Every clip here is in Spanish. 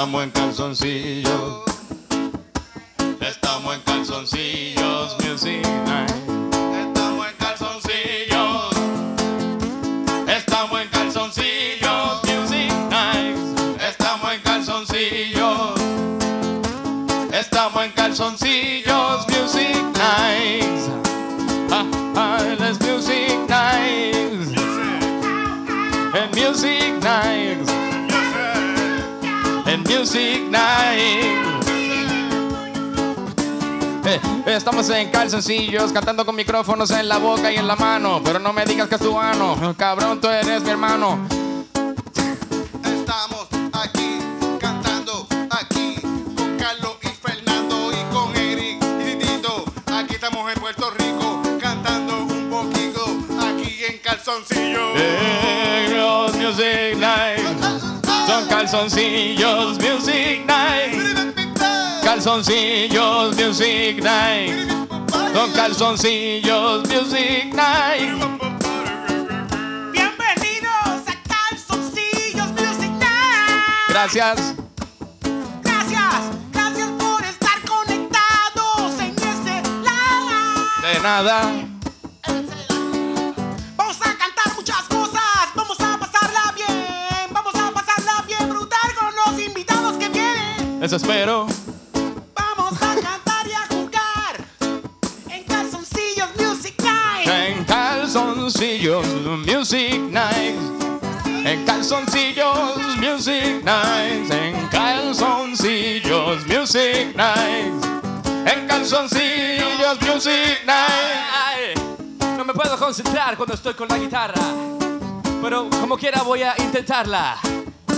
Estamos en calzoncillos. Estamos en calzoncillos, Estamos en calzoncillos, cantando con micrófonos en la boca y en la mano. Pero no me digas que es tu ano, cabrón, tú eres mi hermano. Estamos aquí cantando aquí con Carlos y Fernando y con Eric y Tito. Aquí estamos en Puerto Rico cantando un poquito aquí en calzoncillo. Eh, los music nights. Son calzoncillos, music. Calzoncillos, music night. Son calzoncillos, music night. Bienvenidos a Calzoncillos Music Night. Gracias. Gracias, gracias por estar conectados en ese live. De nada. Vamos a cantar muchas cosas, vamos a pasarla bien, vamos a pasarla bien brutal con los invitados que vienen. Eso espero. Calzoncillos, music night. No me puedo concentrar cuando estoy con la guitarra. Pero como quiera voy a intentarla.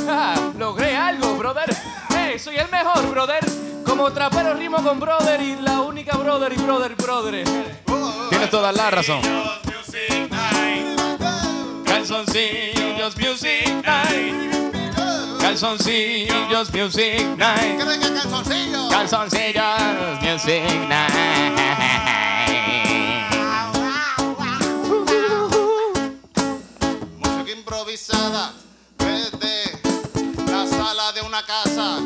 Ah, logré algo, brother. Hey, soy el mejor, brother. Como trapero rimo con brother y la única brother y brother, brother. Tienes toda la razón. Calzoncillos, music night. Calzoncillos, music night. ¿Qué que calzoncillo? Calzoncillos, music night. Música improvisada desde la sala de una casa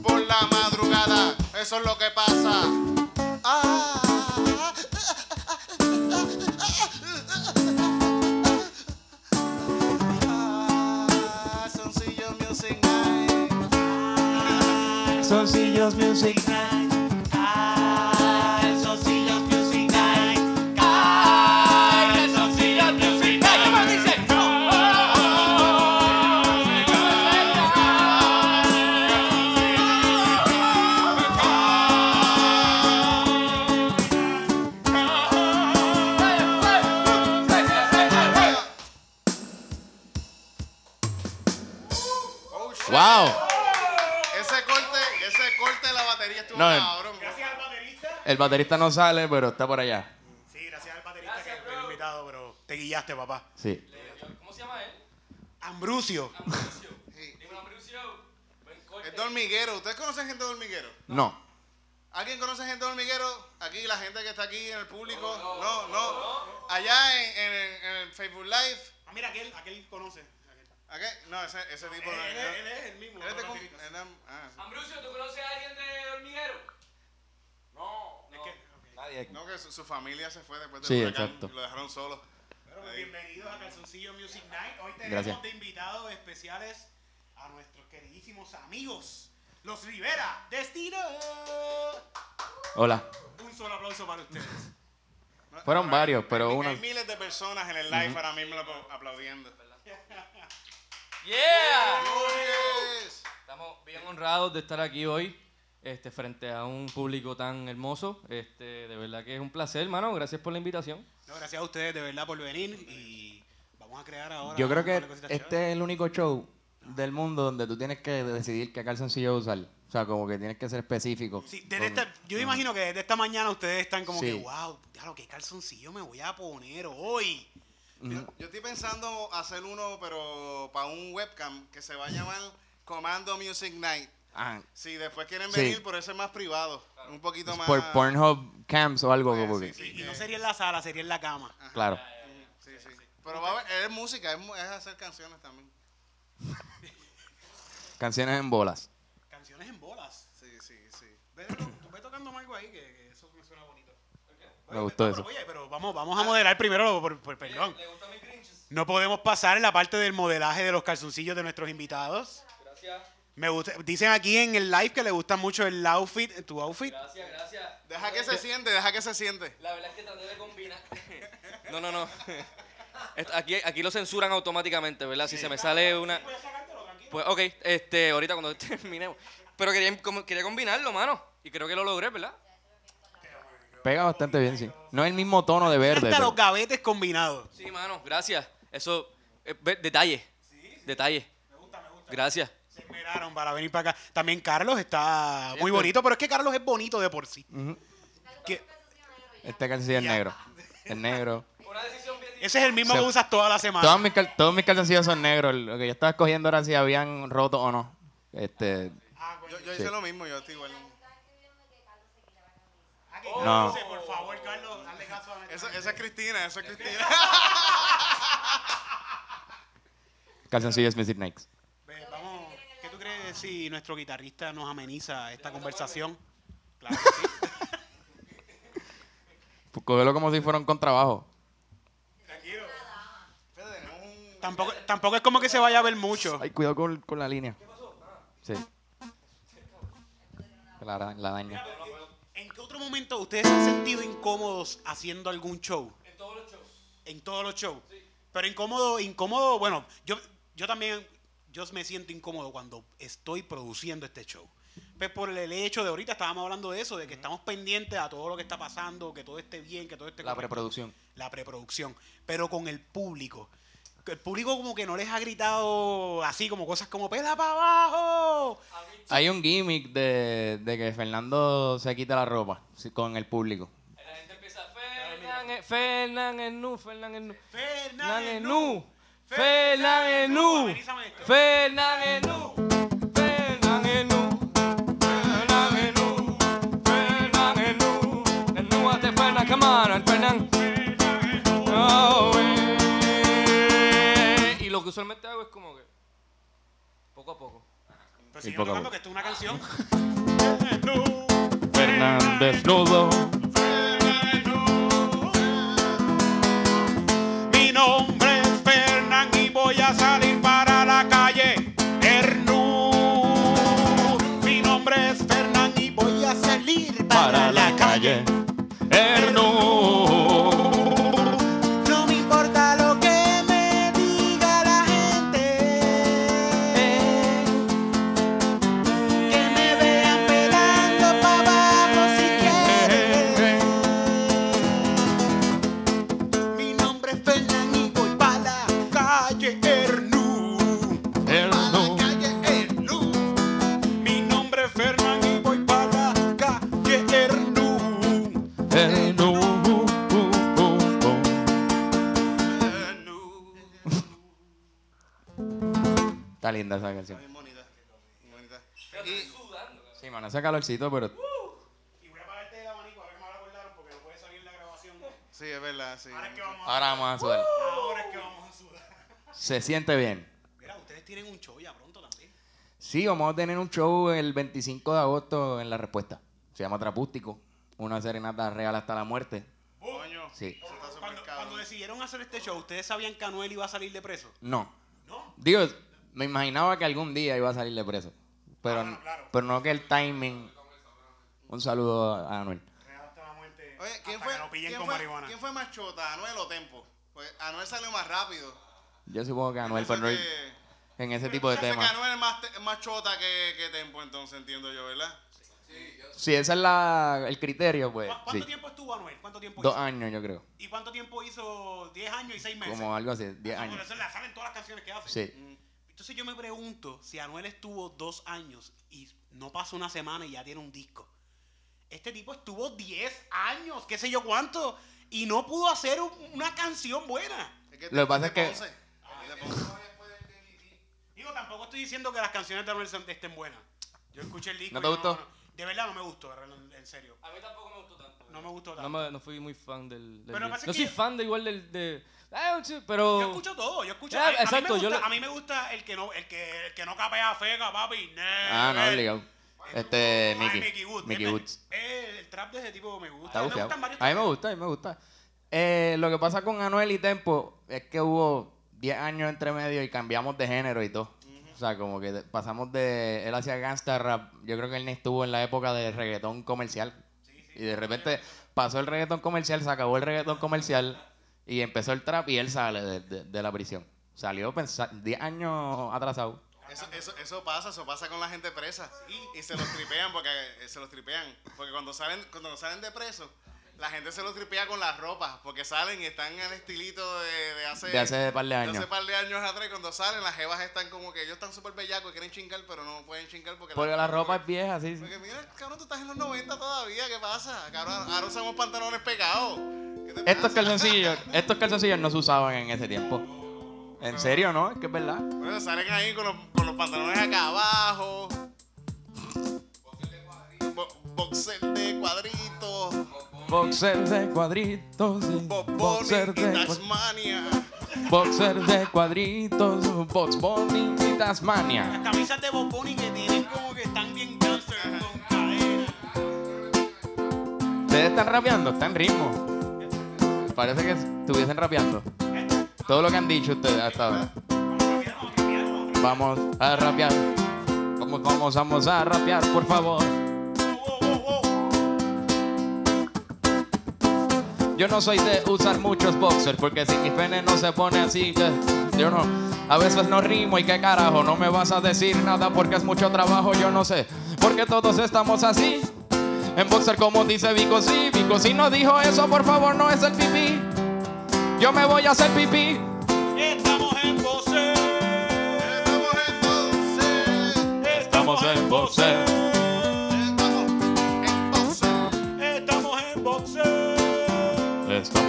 por la madrugada. Eso es lo que pasa. Calzoncillos, music night. No, el-. Gracias al baterista. El baterista no sale, pero está por allá. Sí, gracias al baterista que fue invitado, pero te guiaste, papá. Sí. ¿Cómo se llama él? Buen corte. Es de hormiguero. ¿Ustedes conocen gente de hormiguero? No. ¿Alguien conoce gente de hormiguero? Aquí, la gente que está aquí en el público. No, no. Allá en, en en el Facebook Live. Ah, mira, aquel, aquel conoce. Aquel. ¿Aquí? No, ese, ese tipo. Él, no- él- él es el mismo. él es de no cum- ah, sí. Ambrosio, ¿tú conoces a alguien de hormiguero? No, Es que, ok. Nadie. No, que su, su familia se fue después del Sí, exacto. y lo dejaron solo. Pues Ahí. bienvenidos a Calzoncillo Music Night. Hoy tenemos Gracias. de invitados especiales a nuestros queridísimos amigos, los Rivera Destino. Hola. Un solo aplauso para ustedes. No, Fueron no, varios, pero hay, uno- Hay miles de personas en el live ahora mismo apl- aplaudiendo. Yeah. Estamos bien honrados de estar aquí hoy, este, frente a un público tan hermoso. Este, de verdad que es un placer, hermano. Gracias por la invitación. No, gracias a ustedes de verdad por venir y vamos a crear ahora. Yo creo que este es el único show del mundo donde tú tienes que decidir qué calzoncillo usar. O sea, como que tienes que ser específico. Sí, desde esta- yo imagino que desde esta mañana ustedes están como Sí. que, wow, lo que calzoncillo me voy a poner hoy. Yo, yo estoy pensando hacer uno, pero para un webcam que se va a llamar Comando Music Night. Ah, Si después quieren Sí. venir, por eso es más privado. Un poquito más. por Pornhub Camps o algo como sí, que. sí, Y no sería en la sala, sería en la cama. Claro. sí, sí. Pero va a haber- es música, es, hacer canciones también. Canciones en bolas. Canciones en bolas. Sí, sí, sí. Ve, tú ve tocando algo ahí que, que eso me suena bonito. Me gustó No, eso. pero, Oye, pero vamos, vamos a modelar primero, por, por- perdón. No podemos pasar en la parte del modelaje de los calzoncillos de nuestros invitados. Gracias, Me gusta, dicen aquí en el live que le gusta mucho el outfit, tu outfit. gracias, gracias. Deja que se siente, deja que se siente. La verdad es que traté de combinar. No, no, no. Aquí, aquí lo censuran automáticamente, ¿verdad? Si se me sale una. Pues, ok, este, ahorita cuando terminemos. Pero quería, como- quería combinarlo, mano. Y creo que lo logré, ¿verdad? Pega bastante bien, sí. No es el mismo tono de verde. Hasta pero- los gavetes combinados. Sí, mano, gracias. Eso, eh, detalle. Detalle. Gracias. Se esmeraron para venir para acá. También Carlos está muy Cierto. bonito, pero es que Carlos es bonito de por sí. Que- Este calzoncillo es negro. Es negro. Ese es el mismo que usas toda la semana. Todos mis, cal- todos mis calzoncillos son negros. Lo que yo estaba escogiendo era si habían roto o no. Este, Yo, yo Sí. hice lo mismo, yo estoy igual. Aquí, No. entonces, por favor, Carlos, dale caso a nuestra gente. esa es Cristina, eso es Cristina. calzoncillos Missy Snakes. Ve, vamos, ¿Qué tú crees si nuestro guitarrista nos ameniza esta conversación? Claro que sí. Pues cógelo como si fuera un contrabajo. Tranquilo. Tampoco, tampoco es como que se vaya a ver mucho. Ay, cuidado con, con la línea. Sí. La, la daña. ¿En qué otro momento ustedes se han sentido incómodos haciendo algún show? En todos los shows. En todos los shows. Pero incómodo, incómodo, bueno, yo, yo también, yo me siento incómodo cuando estoy produciendo este show. Pues por el hecho de ahorita estábamos hablando de eso, de que estamos pendientes a todo lo que está pasando, que todo esté bien, que todo esté La correcto. preproducción. La preproducción. Pero con el público. El público como que no les ha gritado así como cosas como pela para abajo. Hay un gimmick de, de que Fernando se quita la ropa con el público. La gente empieza. Fernan, Fernan en nu, Fernan en nu. Fernan Fernández nu. Fernan en nu. Fernan nu. Fernan en nu. Fernan en nu. Fernan en nu. En nu hace Fernan, come on, Fernan. Oh, lo que usualmente hago es como que. Poco a poco. Pero sigue poco a tocando poco. que esto es una canción. Fernández desnudo. Mi nombre es Fernán y voy a salir linda esa canción. Bien bonita. Bien bonita. Pero Y- estoy sudando. Sí, mano, hace calorcito, pero Y voy a apagarte el abanico, a ver que me acordaron porque no puede salir la grabación. Sí, es verdad, sí. Ahora es que vamos a, ahora vamos a sudar. ahora es que vamos a sudar. Se siente bien. Mira, ustedes tienen un show ya pronto también. Sí, vamos a tener un show el 25 de agosto en La Respuesta. Se llama Trapústico. Una serenata real hasta la muerte. Coño. Sí. Está Cuando, cuando decidieron hacer este show, ¿ustedes sabían que Anuel iba a salir de preso? No. ¿No? Digo, me imaginaba que algún día iba a salir de preso. Pero, Ah, bueno, claro. pero no que el timing. Un saludo a Anuel. Oye, ¿quién fue, quién, fue, quién fue más chota, Anuel o Tempo? Pues Anuel salió más rápido. Yo supongo que Anuel, pero que- en ese tipo de Yo sé que temas. Anuel es más, te- más chota que, que Tempo, entonces entiendo yo, ¿verdad? Si ese es la, el criterio, pues ¿Cu- ¿Cuánto sí. tiempo estuvo Anuel? ¿Cuánto tiempo Dos hizo? años, yo creo. ¿Y cuánto tiempo hizo? 10 años y 6 meses. Como algo así, 10 Ah, por años. eso le salen todas las canciones que hace. Sí. Entonces yo me pregunto si Anuel estuvo dos años y no pasó una semana y ya tiene un disco. Este tipo estuvo 10 años, qué sé yo cuánto, y no pudo hacer un- una canción buena. Lo que pasa es que-. Digo, tampoco estoy diciendo que las canciones de Anuel estén buenas. Yo escuché el disco. ¿No te y gustó? De verdad no me gustó, en, en serio. A mí tampoco me gustó tanto. No me gustó tanto. No, me- no fui muy fan del. del Pero no soy yo- fan de igual del. De, Ah, pero. Yo escucho todo, yo escucho. Ya, a, a mí exacto, yo a mí me gusta el que no, el que, el que no capea fega, papi. Ah, no, never. obligado. Este, Mickey. Mickey Woods. Mickey Woods. eh, el trap de ese tipo me gusta. Está me gustan varios A mí me gusta, a mí me gusta. Eh, lo que pasa con Anuel y Tempo es que hubo 10 años entre medio y cambiamos de género y todo. O sea, como que pasamos de... Él hacía gangsta rap. Yo creo que él ni estuvo en la época de reggaetón comercial. y de repente pasó el reggaetón comercial, se acabó el reggaetón comercial y empezó el trap y él sale de, de- de la prisión. Salió pensa- 10 años atrasado. Eso, eso, eso pasa, eso pasa con la gente presa. Y se los tripean porque eh, se los tripean. Porque cuando salen, cuando salen de preso, la gente se los tripea con las ropas. Porque salen y están el estilito de, de hace De hace par de de años. hace par de años atrás. Y cuando salen, las jevas están como que ellos están súper bellacos y quieren chingar, pero no pueden chingar porque, Porque la ropa es vieja, sí. Porque mira, cabrón, tú estás en los 90 todavía, ¿qué pasa? Cabrón, ahora usamos pantalones pegados. ¿Qué te Estos calzoncillos, estos calzoncillos no se usaban en ese tiempo. ¿En serio, no? Es que es verdad. Bueno, salen ahí con los, con los pantalones acá abajo. Boxer de cuadritos, Boxer de, Tasmania. boxer de cuadritos, Box Bunny y Tasmania. Las camisas de Bunny que tienen como que están bien gangster con cadena. Ustedes están rapeando, está en ritmo. Parece que estuviesen rapeando. Todo lo que han dicho ustedes hasta ahora. Vamos a rapear. Vamos, vamos, vamos a rapear, por favor. Yo no soy de usar muchos boxers porque si mi pene no se pone así, que yo no. A veces no rimo y qué carajo, no me vas a decir nada porque es mucho trabajo, yo no sé. Porque todos estamos así. En boxer como dice Vico, sí, Vico, si no dijo eso, por favor, no es el pipí. Yo me voy a hacer pipí. Estamos en Bose. Estamos en boxer. Estamos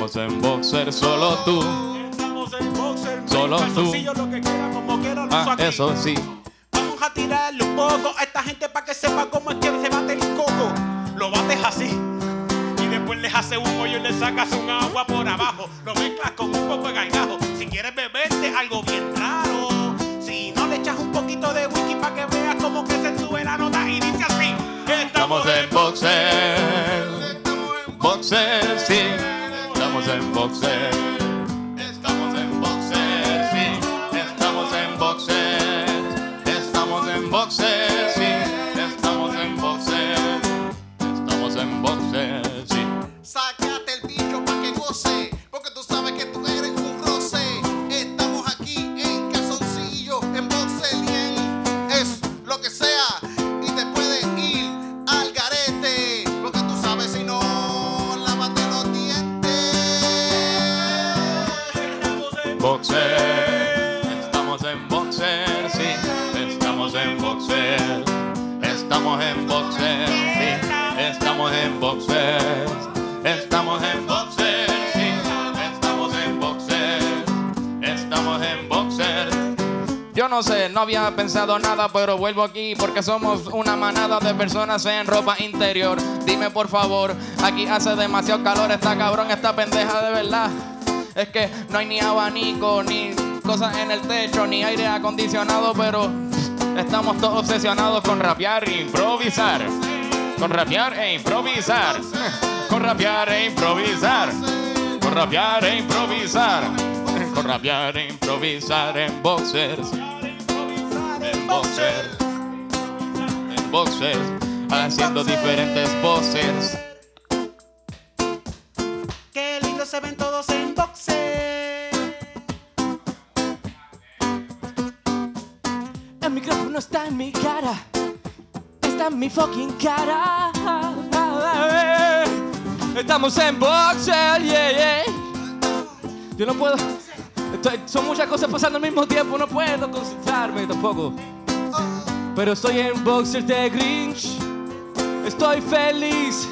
Estamos en boxer, solo tú. Estamos en boxer. Solo tú. Lo que quiera, como quiera, lo Ah, eso sí. Vamos a tirarle un poco a esta gente para que sepa cómo es que se bate el coco. Lo bates así. Y después les hace un hoyo y le sacas un agua por abajo. Lo mezclas con un poco de gargajo. Si quieres beberte algo bien raro. Si no le echas un poquito de whisky para que veas cómo que se sube la nota y dice así. Estamos en boxer. Boxer, sí. Estamos en pensado nada, pero vuelvo aquí porque somos una manada de personas en ropa interior. Dime por favor, aquí hace demasiado calor, está cabrón, esta pendeja de verdad. Es que no hay ni abanico, ni cosas en el techo, ni aire acondicionado, pero estamos todos obsesionados con rapear e improvisar. Con rapear e improvisar. Con rapear e improvisar. Con rapear e improvisar. Con rapear e improvisar en boxers. En boxers. En boxers. Haciendo diferentes voces. Qué lindo se ven todos en boxer. El micrófono está en mi cara. Está en mi fucking cara. Estamos en boxer, yeah, yeah. Yo no puedo. estoy- son muchas cosas pasando al mismo tiempo. No puedo concentrarme tampoco. Pero estoy en boxer de Grinch. Estoy feliz.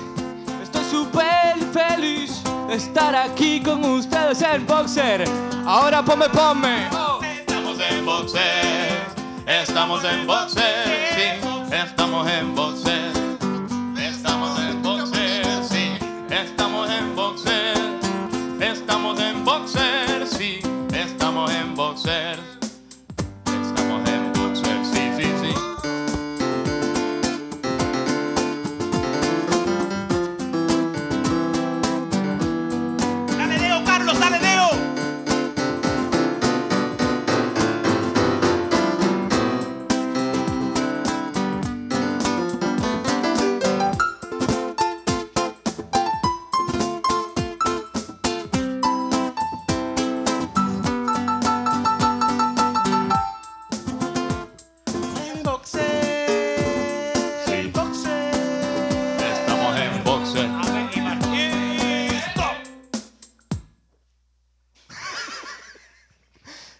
Estoy súper feliz de estar aquí con ustedes en boxer. Ahora ponme, ponme. Estamos en boxer. Estamos en boxer. Estamos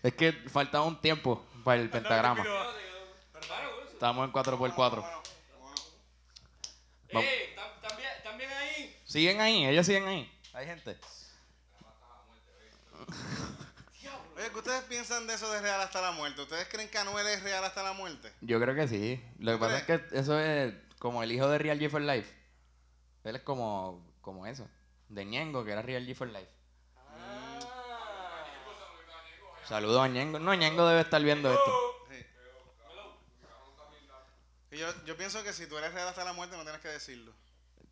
Es que faltaba un tiempo para el pentagrama. Estamos en 4x4. Vamos. Eh, tam- también, ahí. Siguen ahí, ellos siguen ahí. Hay gente. Oye, ¿qué ustedes piensan de eso de real hasta la muerte? ¿Ustedes creen que Anuel es real hasta la muerte? Yo creo que sí. Lo que ¿Tú pasa es que eso es como el hijo de Real G for Life. Él es como, como eso. De Ñengo, que era Real G for Life. Saludos a Ñengo. No, Ñengo debe estar viendo esto. Y yo, yo pienso que si tú eres real hasta la muerte no tienes que decirlo.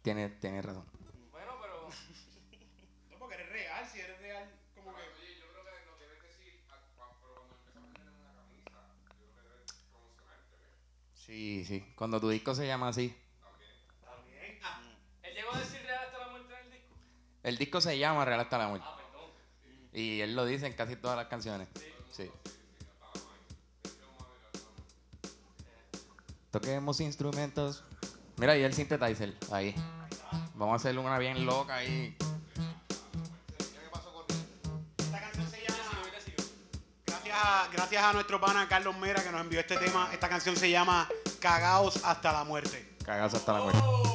Tiene, tiene razón. Bueno, pero. No, porque eres real, si eres real, como que. Sí, sí. Cuando tu disco se llama así. Él llegó a decir real hasta la muerte en el disco. El disco se llama Real hasta la muerte. Y él lo dice en casi todas las canciones. Sí. Toquemos instrumentos. Mira, y el synthesizer. Ahí. Vamos a hacerle una bien loca ahí. Esta canción se llama. Gracias a, nuestro pana Carlos Mera que nos envió este tema. Esta canción se llama Cagaos hasta la muerte. Cagazo hasta la muerte.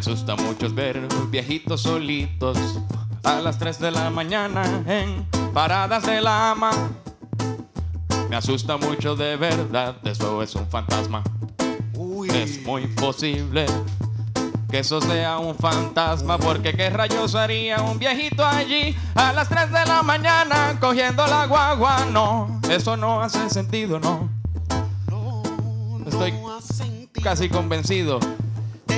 Asusta mucho ver viejitos solitos a las 3 de la mañana en paradas de la ama. Me asusta mucho de verdad, eso es un fantasma. Es muy posible que eso sea un fantasma, porque qué rayos haría un viejito allí a las 3 de la mañana cogiendo la guagua. No, eso no hace sentido, no. No, Estoy no sentido. Casi convencido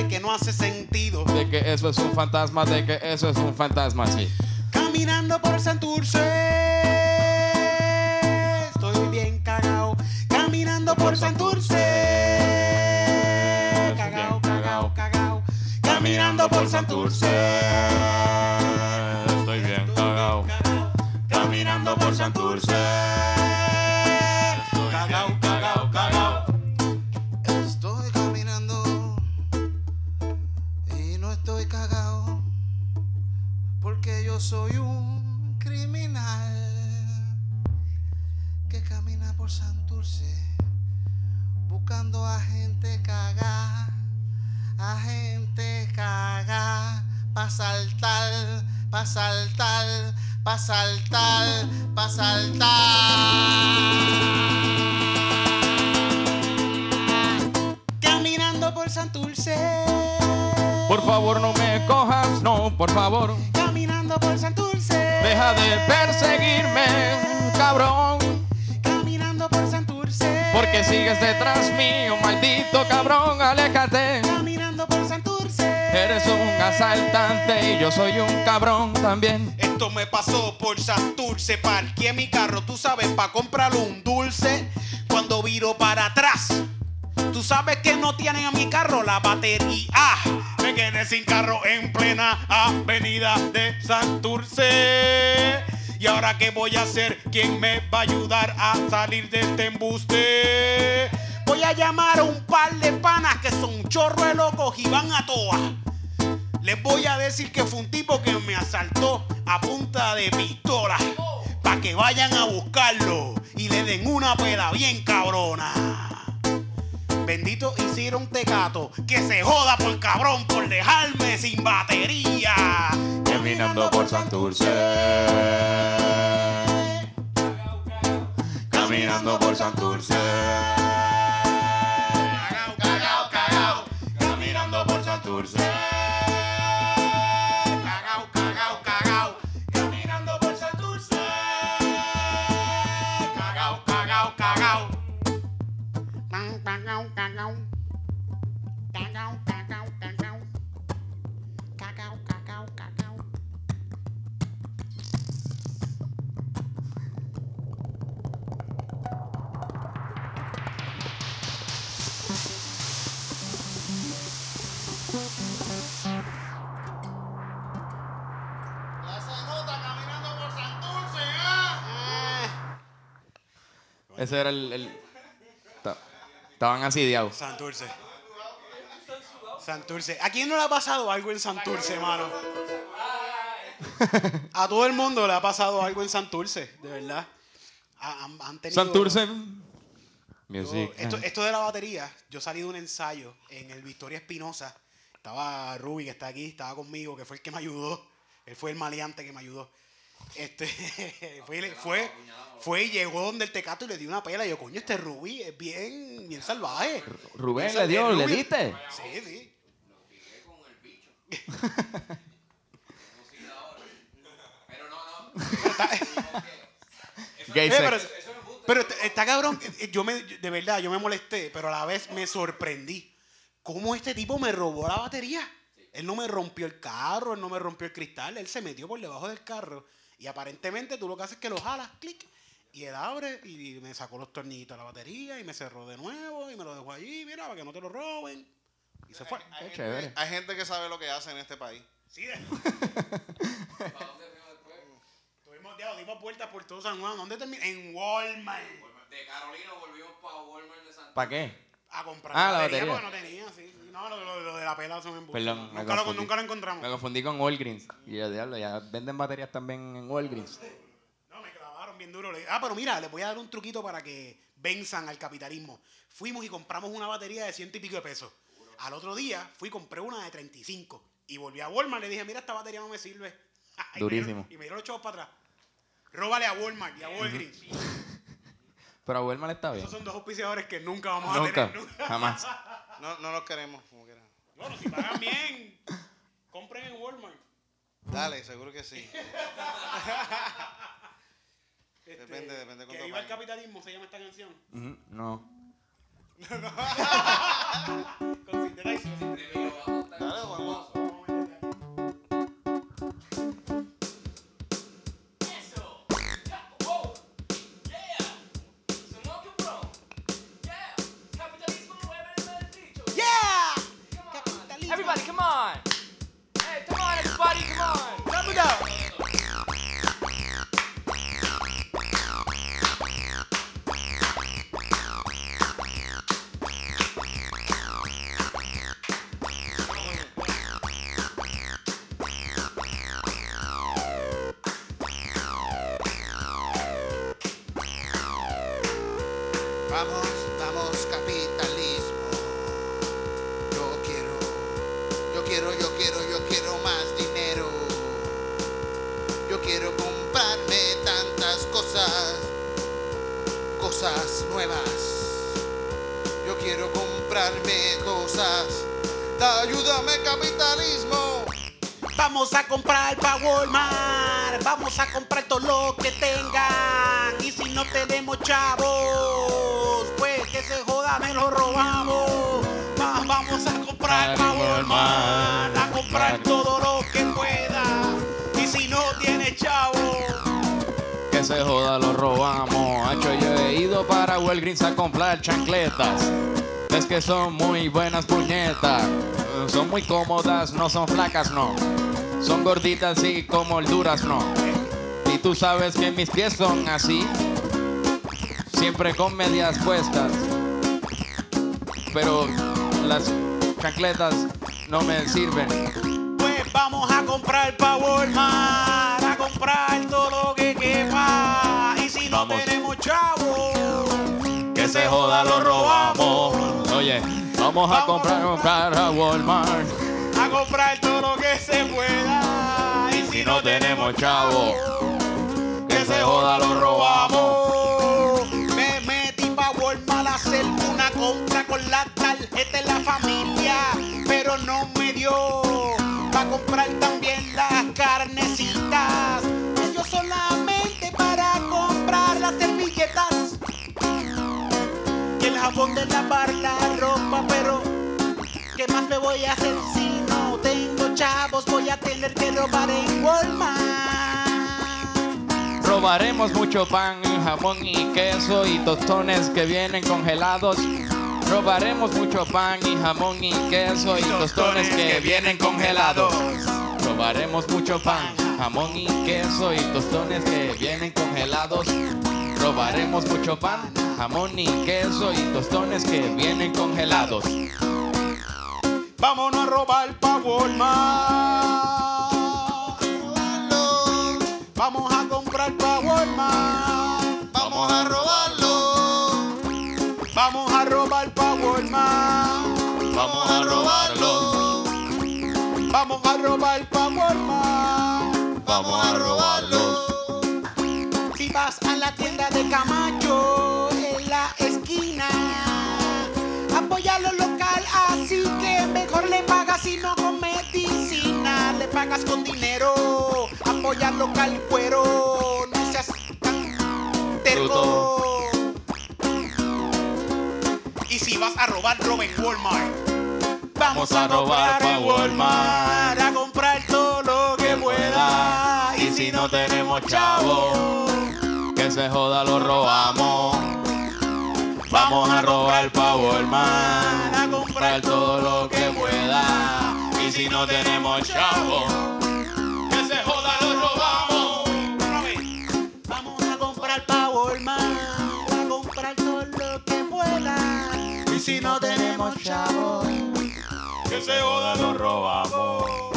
de que no hace sentido. de que eso es un fantasma, de que eso es un fantasma, sí. Caminando por Santurce. Estoy bien cagao. Caminando por Santurce. Cagao, cagao, cagao. Caminando por Santurce. Estoy bien cagao. Caminando por Santurce. Soy un criminal que camina por Santurce buscando a gente caga, a gente caga, pa saltar, pa saltar, pa saltar, pa saltar. Caminando por Santurce. Por favor, no me cojas, no, por favor. Caminando por Santurce. Deja de perseguirme, cabrón. Caminando por Santurce. Porque sigues detrás mío, maldito cabrón, aléjate. Caminando por Santurce. Eres un asaltante y yo soy un cabrón también. Esto me pasó por Santurce, parqué mi carro, tú sabes, para comprarle un dulce. Cuando viro para atrás, tú sabes que no tienen a mi carro la batería. Me quedé sin carro en plena avenida de Santurce. ¿Y ahora qué voy a hacer? ¿Quién me va a ayudar a salir de este embuste? Voy a llamar a un par de panas que son chorro de locos y van a toa. Les voy a decir que fue un tipo que me asaltó a punta de pistola. Pa' que vayan a buscarlo y le den una pela bien cabrona. Bendito hicieron tecato, que se joda por cabrón por dejarme sin batería. Caminando por Santurce. Caminando por Santurce. Cagao, cagao, cagao. Caminando por Santurce. Ya se nota caminando por Santurce, ¿ah? Ese era el. Estaban asediados. Santurce. Santurce. ¿A quién no le ha pasado algo en Santurce, mano? A todo el mundo le ha pasado algo en Santurce, de verdad. Ha- Han, han tenido- Santurce. Yo- esto, esto de la batería, yo salí de un ensayo en el Victoria Espinosa. Estaba Ruby, que está aquí, estaba conmigo, que fue el que me ayudó. Él fue el maleante que me ayudó. Este, fue, fue, fue y llegó donde el tecato y le dio una pela. Y yo, coño, este Ruby es bien, bien salvaje. Rubén Bien le dio, le diste. Sí, sí. Gay Eh, sex. pero, pero está- está cabrón. eh, Yo me, de verdad, yo me molesté, pero a la vez me sorprendí. ¿Cómo este tipo me robó la batería? Él no me rompió el carro, él no me rompió el cristal, él se metió por debajo del carro. Y aparentemente tú lo que haces es que lo jalas, clic, y él abre y me sacó los tornillitos de la batería y me cerró de nuevo y me lo dejó allí, mira, para que no te lo roben. Y se fue. Hay Qué gente, chévere. hay gente que sabe lo que hace en este país. Sí, de- Tuvimos, ya, dimos vueltas por todo San Juan. ¿Dónde terminó? En Walmart. De Carolina volvimos para Walmart de Santa ¿Para qué? A comprar Ah, la batería, batería. porque no tenía, sí. No, lo, lo- lo de la pela son embustes. Perdón, me nunca, lo, confundí. nunca lo encontramos. Me confundí con Walgreens. Y yo, diablo, ya venden baterías también en Walgreens. No, me clavaron bien duro. Ah, pero mira, les voy a dar un truquito para que venzan al capitalismo. Fuimos y compramos una batería de ciento y pico de pesos. Al otro día fui y compré una de 35. Y volví a Walmart y le dije, mira, esta batería no me sirve. Y me Durísimo. dieron- Y me dieron los chavos para atrás. Róbale a Walmart y a Walgreens. Pero a Walmart está bien. Esos son dos auspiciadores que nunca vamos a tener. Nunca. jamás. No, no los queremos como quieran. Bueno, si pagan bien, compren en Walmart. Dale, seguro que sí. Este, Depende, depende Que cuánto viva el paguen. capitalismo, se llama esta canción. Ujú, No. Con Sintetizers. Dale, vamos. Para Walgreens a comprar chancletas. Es que son muy buenas puñetas. Son muy cómodas, no son flacas, no. Son gorditas y con molduras, no. Y tú sabes que mis pies son así. Siempre con medias puestas. Pero las chancletas no me sirven. Pues Vamos a comprar pa' Walmart, a comprar todo joda, lo robamos. Oye, vamos a comprar, comprar a Walmart. a comprar todo lo que se pueda. Y Si no tenemos chavo, que se joda, lo robamos. Me metí pa' Walmart a hacer una compra con la tarjeta de la familia, pero no me dio pa' comprar también las carnecitas. Yo solamente para comprar las servilletas jabón de lavar la ropa, pero ¿qué más me voy a hacer si no tengo chavos? Voy a tener que robar en Walmart. Robaremos mucho pan, jamón y queso y tostones que vienen congelados. Robaremos mucho pan y jamón y queso y tostones que vienen congelados. Robaremos mucho pan, jamón y queso y tostones que vienen congelados. Robaremos mucho pan, jamón y queso y tostones que vienen congelados. Vámonos a robar pa' Walmart. Vamos a comprar pa' Walmart. Vamos a robarlo. Vamos a robar pa' Walmart. Vamos a robarlo, Vamos a robar pa' Walmart. vamos a robarlo. Si vas a la tienda de Camacho apoya lo local, así que mejor le pagas y no con medicina. Le pagas con dinero, apoya local cuero, no seas tan terco. Y si vas a robar, roba en Walmart. Vamos a robar pa' Walmart. a comprar todo lo que pueda. Y si no tenemos chavo, que se joda, lo robamos. Vamos a robar Walmart, a comprar todo lo que pueda. Y si no tenemos chavo, que se joda, lo robamos. Vamos a comprar Walmart, a comprar todo lo que pueda. Y si no tenemos chavos, Que se joda, lo robamos.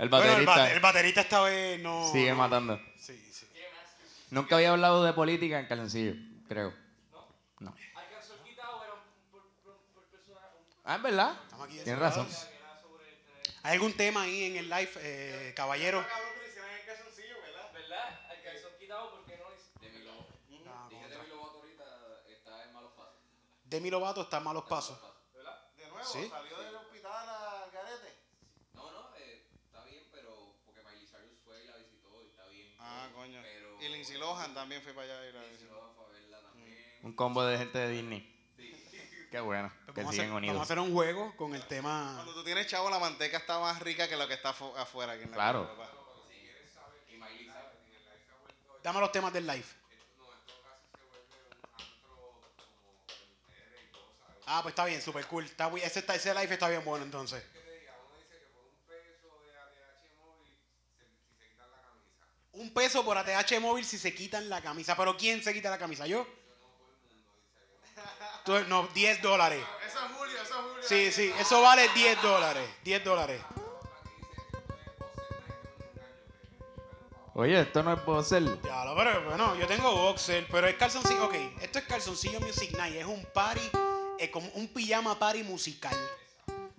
El Bueno, el, baterista bate- el baterista esta vez no. sigue matando. Sí, sí. Nunca había hablado de política en calzoncillo, creo. No. Ah, es verdad. Estamos aquí Tienes razón. ¿Hay algún tema ahí en el live, eh, caballero? ¿Verdad? El calzón quitado porque no Demi Lovato. Dije Demi Lovato ahorita está en malos pasos. Demi Lovato está en malos pasos. De nuevo, Sí. salió del hospital al garete. No, no, eh, está bien, pero porque Miley Cyrus fue y la visitó y está bien. Ah, coño. Pero Y Lindsay Lohan también fue para allá. Y la Lindsay Lohan fue a verla también. Un combo de gente de Disney. Qué bueno, que Vamos a, hacer, siguen vamos a unidos. hacer un juego con el tema. Cuando tú tienes chavo, la manteca está más rica que lo que está afu- afuera. aquí en la Claro. casa. Dame los temas del live. Ah, pues está bien, super cool. Está, ese, ese live está bien bueno entonces. Un peso por ATH móvil si se quitan la camisa. ¿Pero quién se quita la camisa? ¿Yo? Tú- no, 10 dólares. Eso es Julio, eso es Julio. Sí, sí, eso vale 10 dólares. 10 dólares. Oye, esto no es Bosel. Ya, lo, pero bueno, yo tengo boxer, pero es calzoncillo. Ok, esto es calzoncillo Music Night. Es un party, eh, como un pijama party musical.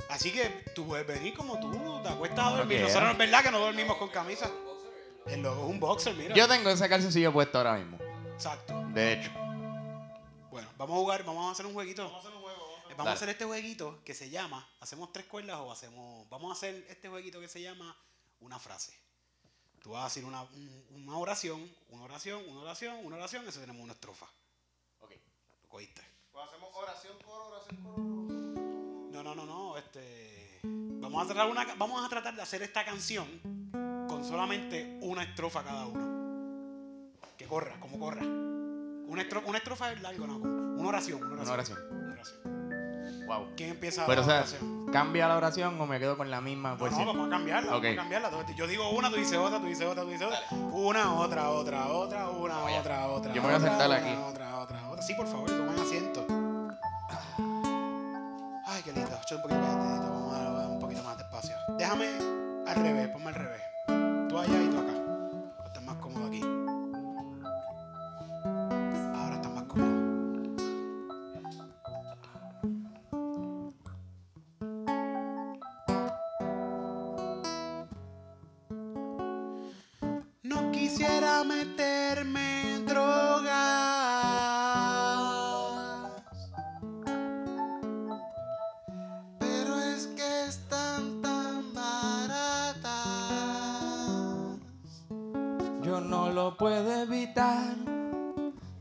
Así que tú puedes venir como tú, te acuestas a dormir. Ok. Nosotros es verdad que no dormimos con camisa. El logo es un boxer, mira. Yo tengo ese calzoncillo puesto ahora mismo. Exacto. De hecho. Bueno, vamos a jugar, vamos a hacer un jueguito. Vamos a hacer un juego. Vamos a Dale. hacer este jueguito que se llama, hacemos tres cuerdas o hacemos, vamos a hacer este jueguito que se llama una frase. Tú vas a decir una, un- una oración, una oración, una oración, una oración, eso tenemos una estrofa. Ok. ¿Lo cogiste? O hacemos oración, coro, oración, coro. No, no, no, no. Este, vamos, a tratar una, vamos a tratar de hacer esta canción con solamente una estrofa cada uno. Que corra, como corra. Una, estro- una estrofa es largo, no. Una oración, una oración. Una oración. Una oración. Wow. ¿Quién empieza Pero, la o sea, oración? ¿cambia la oración o me quedo con la misma No, por no, vamos a cambiarla, Ok. vamos a cambiarla. Yo digo una, tú dices otra, tú dices otra, tú dices otra. Una, otra, otra, otra, una, otra, otra. Yo me voy a otra, sentar una, aquí. Otra, otra, otra. Sí, por favor, tomen asiento. Ay, qué lindo. Echa un poquito más dedito, vamos a dar un poquito más despacio. Déjame al revés, ponme al revés. Tú allá y tú no lo puedo evitar,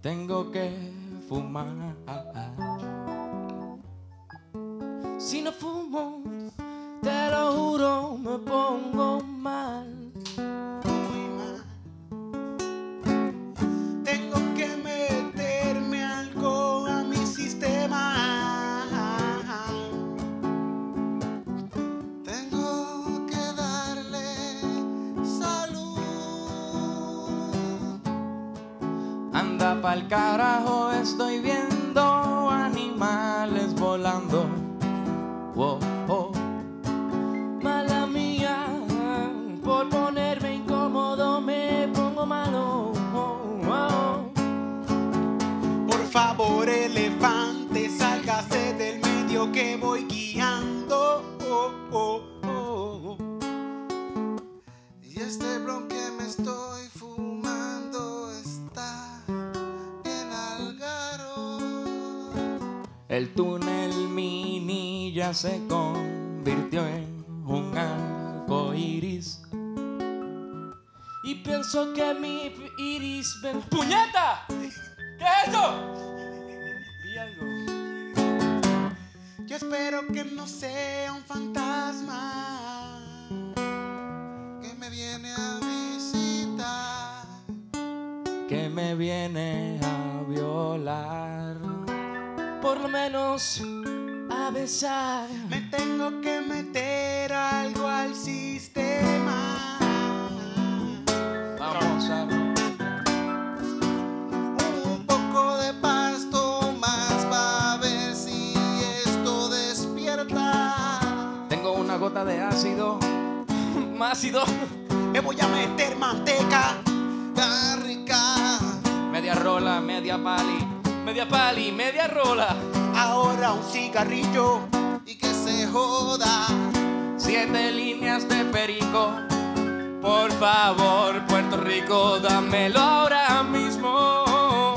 tengo que fumar. Si no fumo, ¡Puñeta! ¿Qué es esto? Vi algo. Yo espero que no sea un fantasma. que me viene a visitar. Que me viene a violar. Por lo menos a besar. Me tengo que meter algo al sistema. Gota de ácido. Más ácido. Me voy a meter manteca. Garrica, Media rola, media pali. Media pali, media rola. Ahora un cigarrillo. y que se joda. Siete líneas de perico. Por favor, Puerto Rico, dámelo ahora mismo.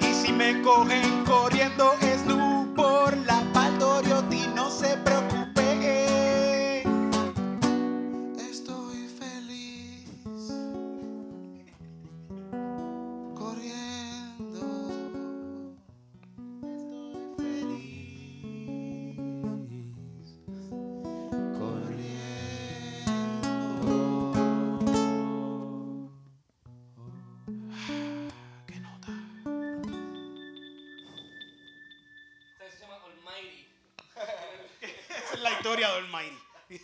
Y si me cogen corriendo es nu por la Valdoriotti, no se preocupe. Historia de Almighty.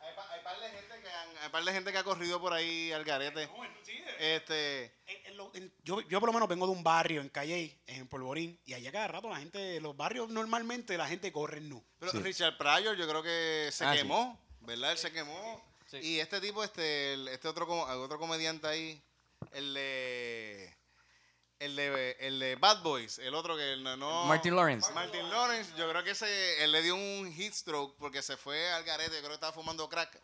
Hay, pa- hay par de gente que han- hay par de gente que ha corrido por ahí al garete. Este, En- en lo- en- yo, yo por lo menos vengo de un barrio en Calle, en Polvorín, y allá cada rato la gente, los barrios normalmente la gente corre nu. pero Richard Pryor yo creo que se Ah, sí. quemó, ¿verdad? Él se quemó. Sí. Y este tipo, este, el- este otro, otro comediante ahí, el de, el de, el de Bad Boys, el otro que no, no- Martin Lawrence. Martin Lawrence, yo creo que ese, él le dio un heat stroke porque se fue al garete, yo creo que estaba fumando crack.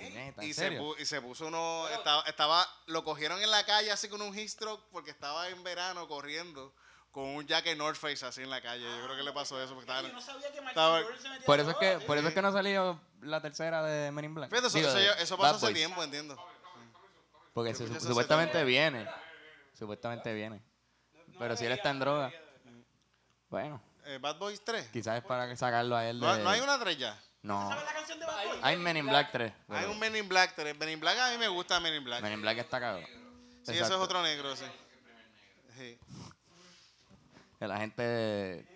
Y ¿en se, y se puso uno, estaba, estaba, lo cogieron en la calle así con un heat stroke porque estaba en verano corriendo con un jacket North Face así en la calle. Yo creo que le pasó eso porque estaba... Yo no sabía que Martin Estaba- Lawrence se metía Por eso es que, por eso es que no ha salido la tercera de Men in Black. Fíjate, eso, Digo, eso eso Bad pasó hace Boys. tiempo, entiendo. Porque se- supuestamente viene. Supuestamente viene. No, Pero si él está en droga. Bueno, Eh, Bad Boys 3. quizás es para sacarlo a él de... No, no hay una 3 ya. No. ¿Sabes la canción de Bad Boy? Hay Men in Black 3. Hay un Men in Black 3. Men in Black a mí me gusta Men in Black. Men in Black está cagado. Sí, eso es otro negro, sí. Sí. Que la gente...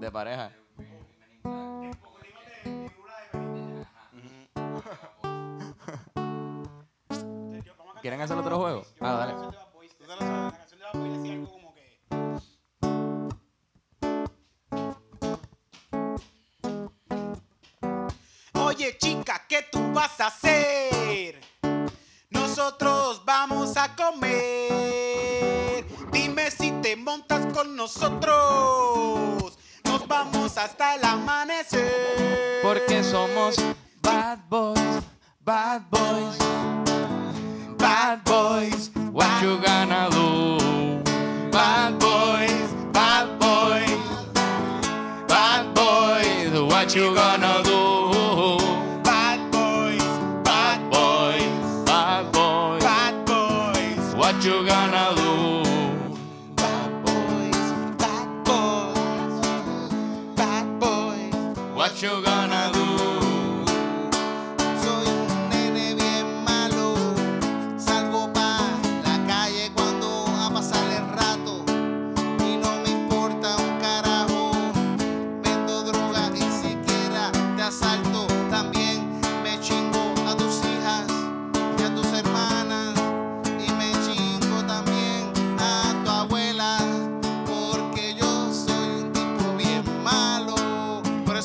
De pareja. ¿Quieren hacer otro juego? Ah, dale. La canción de Bad Boy decía algo como que... Oye chica, ¿qué tú vas a hacer? Nosotros vamos a comer. Dime si te montas con nosotros. Nos vamos hasta el amanecer. Porque somos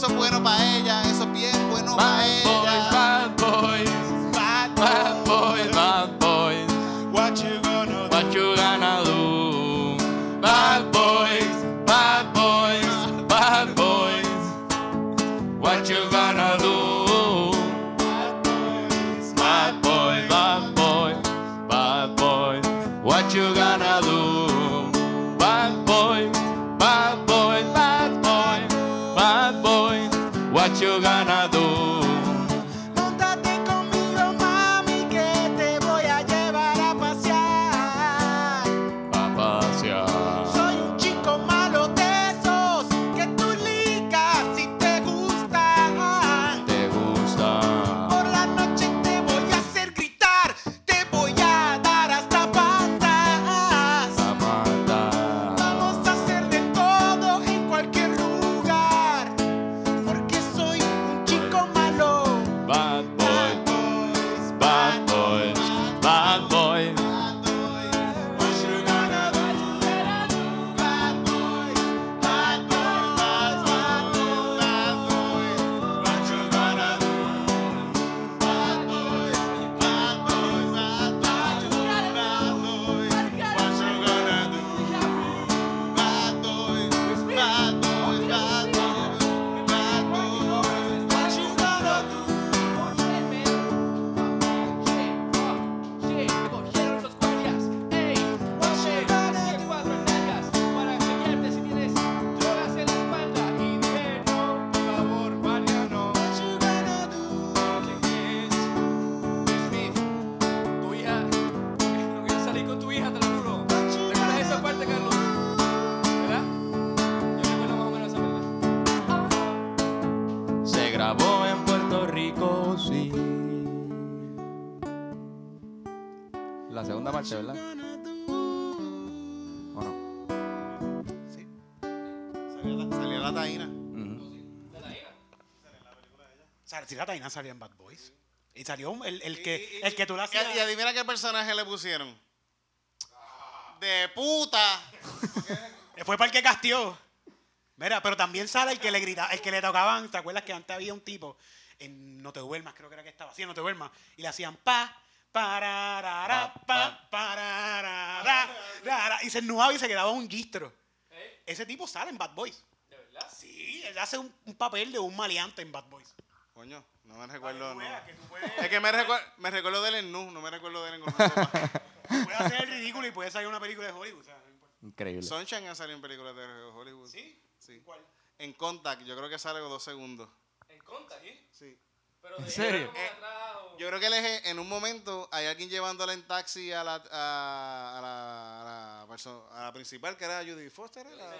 eso es bueno para La Taina salió en Bad Boys. Y salió el, el que, el que tú la hacías. Y, adivina qué personaje le pusieron. De puta. Fue para el que castió. Mira, pero también sale el que le gritaba, el que le tocaban. ¿Te acuerdas que antes había un tipo en No te duermas, creo que era que estaba así, en No te duermas, y le hacían pa, pararara, pa, pararara, rara, y se ennuaba y se quedaba un gistro. Ese tipo sale en Bad Boys. ¿De verdad? Sí, él hace un, un papel de un maleante en Bad Boys. Coño, no me recuerdo. No. que puedes- Es que me, recuer- me recuerdo del en nu, no me recuerdo del en. Puedes hacer el ridículo y puedes salir una película de Hollywood. o sea, no importa. Increíble. Sunshine ha salido en películas de Hollywood. ¿Sí? Sí. ¿Cuál? En Contact, yo creo que sale dos segundos. En Conta, ¿sí? Sí. ¿En serio? Eh, Yo creo que el eje, en un momento, hay alguien llevándole en taxi a la, a, a la, a la, perso- a la principal, que era Judy Foster. ¿era?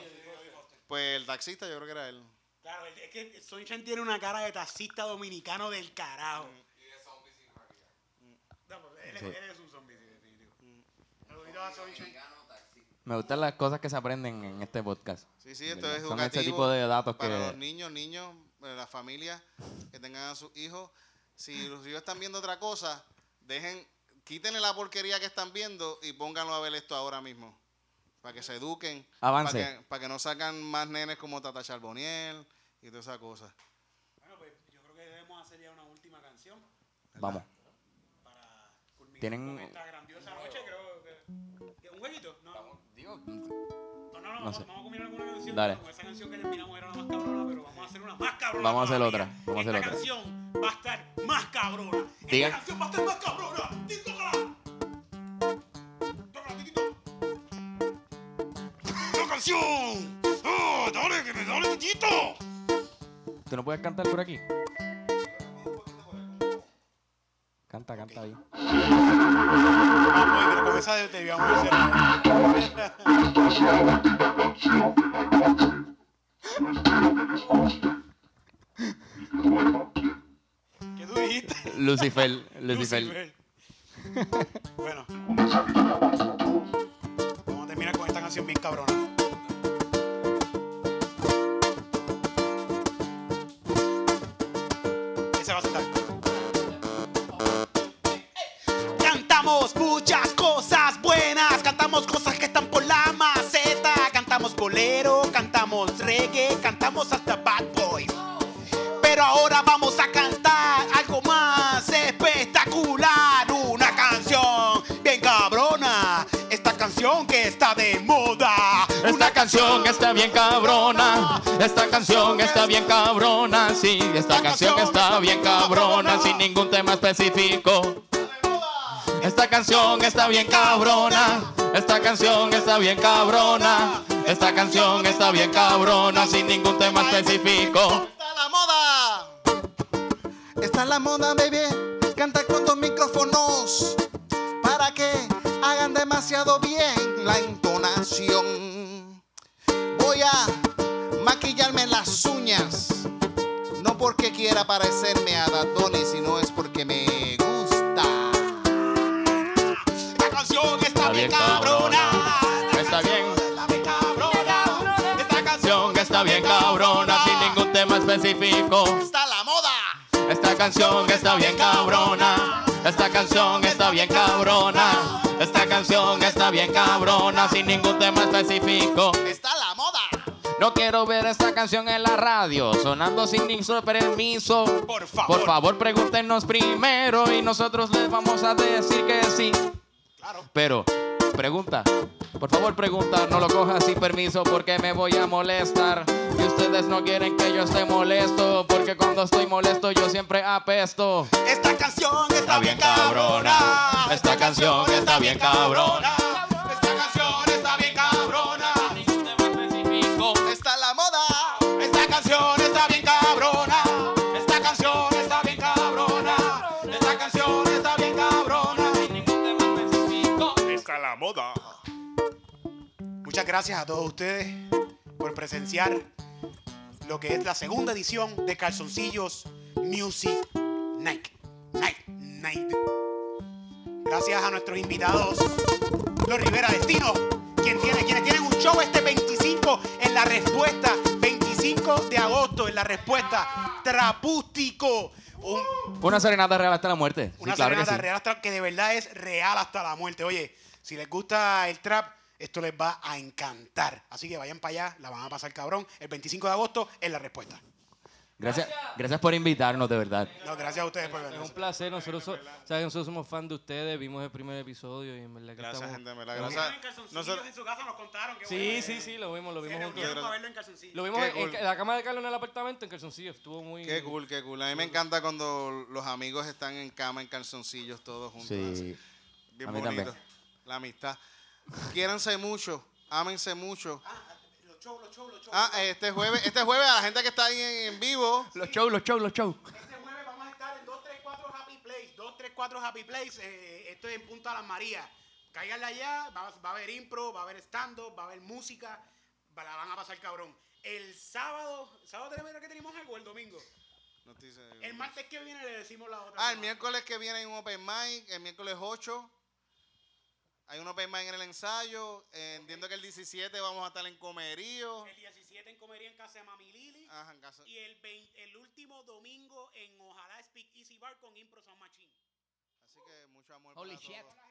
Pues el taxista, yo creo que era él. Claro, es que Sunshine tiene una cara de taxista dominicano del carajo. No, pues él, él es un zombie, sí, definitivo. A Sunshine. Me gustan las cosas que se aprenden en este podcast. Sí, sí, esto es Son educativo. ese tipo de datos para que- los niños, niños, eh, las familias que tengan a sus hijos. Si los hijos están viendo otra cosa, dejen, quítenle la porquería que están viendo y pónganlo a ver esto ahora mismo. Para que se eduquen. Avance. Para que, para que no sacan más nenes como Tata Charboniel y todas esas cosas. Bueno, pues yo creo que debemos hacer ya una última canción Vamos. para culminar Tienen- con esta grandiosa noche. Creo que. ¿que ¿Un jueguito? No, Digo, no, no, no, no vamos, sé. vamos a combinar alguna canción. Dale. Con esa canción que terminamos era la más cabrona, pero vamos a hacer una más cabrona. Vamos a hacer otra, vamos a hacer Esta otra. canción va a estar más cabrona. Esta canción va a estar más cabrona. ¡Tí, canción! ¡Oh, dale, que me dale, Titito! ¿Tú no puedes cantar por aquí? Canta, canta ahí. Ah, pues, pero. ¿Qué tú dijiste? Lucifer, Lucifer. Lucifer. bueno. Vamos a terminar con esta canción bien cabrona. Muchas cosas buenas, cantamos cosas que están por la maceta, cantamos bolero, cantamos reggae, cantamos hasta bad boy. Pero ahora vamos a cantar algo más espectacular, una canción bien cabrona, esta canción que está de moda. Esta canción está bien cabrona. Esta canción está bien cabrona. Sí, esta canción está bien cabrona. Sin ningún tema específico. Esta canción está bien cabrona. Esta canción está bien cabrona. Esta canción está bien cabrona. Sin ningún tema específico. ¡Está la moda! Está la moda, baby. Canta con dos micrófonos para que hagan demasiado bien la entonación. Voy a maquillarme las uñas. No porque quiera parecerme a Dadoni, sino es porque me bien cabrona. Está bien. Esta Canción que está bien cabrona. Sin ningún tema específico. Está la moda. Esta canción está bien cabrona. Esta canción está bien cabrona. Esta canción está bien cabrona. Sin ningún tema específico. Está la moda. No quiero ver esta canción en la radio, sonando sin ningún permiso. Por favor. Por favor, pregúntenos primero y nosotros les vamos a decir que sí. Claro. Pero, pregunta. Por favor, pregunta, no lo cojas sin permiso porque me voy a molestar. Y ustedes no quieren que yo esté molesto porque cuando estoy molesto yo siempre apesto. Esta canción está bien bien cabrona. cabrona. Esta canción está bien cabrona. Muchas gracias a todos ustedes por presenciar lo que es la segunda edición de Calzoncillos Music Night. Night. Night. Gracias a nuestros invitados, Los Rivera Destino, quien tiene, quienes tienen un show este 25 en la respuesta, 25 de agosto en la respuesta, Trapústico. Un, Una serenata real hasta la muerte. una sí, claro que serenata sí. real hasta que de verdad es real hasta la muerte. Oye, si les gusta el trap, esto les va a encantar. Así que vayan para allá, la van a pasar cabrón. El 25 de agosto es la respuesta. Gracias, gracias por invitarnos, de verdad. No, gracias a ustedes por Es venir. un placer, nosotros, so- saben, nosotros somos fan de ustedes, vimos el primer episodio y en verdad que Gracias, estamos... gente, en verdad. Gracias. Nosotros- en su casa nos contaron que Sí, sí, sí, lo vimos, lo vimos juntos. en calzoncillo. Lo vimos en, cool. en la cama de Carlos en el apartamento, en calzoncillo, estuvo muy... Qué cool, qué cool. A mí me encanta cuando los amigos están en cama, en calzoncillos, todos juntos. así. Sí. Bien A mí bonito. también. La amistad. Quiéranse mucho, ámense mucho. Los shows, los shows, los shows. Ah, este jueves, este jueves a la gente que está ahí en, en vivo. Los shows, los shows, los shows. Este jueves vamos a estar en 234 Happy Place. Impro Happy Place, eh, esto es en Punta Las Marías. Cáiganle allá, va, va a haber impro, va a haber stand-up, va a haber música, va- la van a pasar cabrón. El sábado, ¿sábado tenemos que tenemos algo? El domingo. No. El martes que viene le decimos la otra. Ah, el miércoles que viene hay un open mic, el miércoles 8. Hay un open mic en el ensayo. eh, entiendo que el 17 vamos a estar en Comerío. El 17 en Comería en casa de Mami Lili. Ajá, en casa. Y el, 20 el último domingo en Ojalá Speak Easy Bar con Impro San Machín. Así que mucho amor Holy para shit. todos.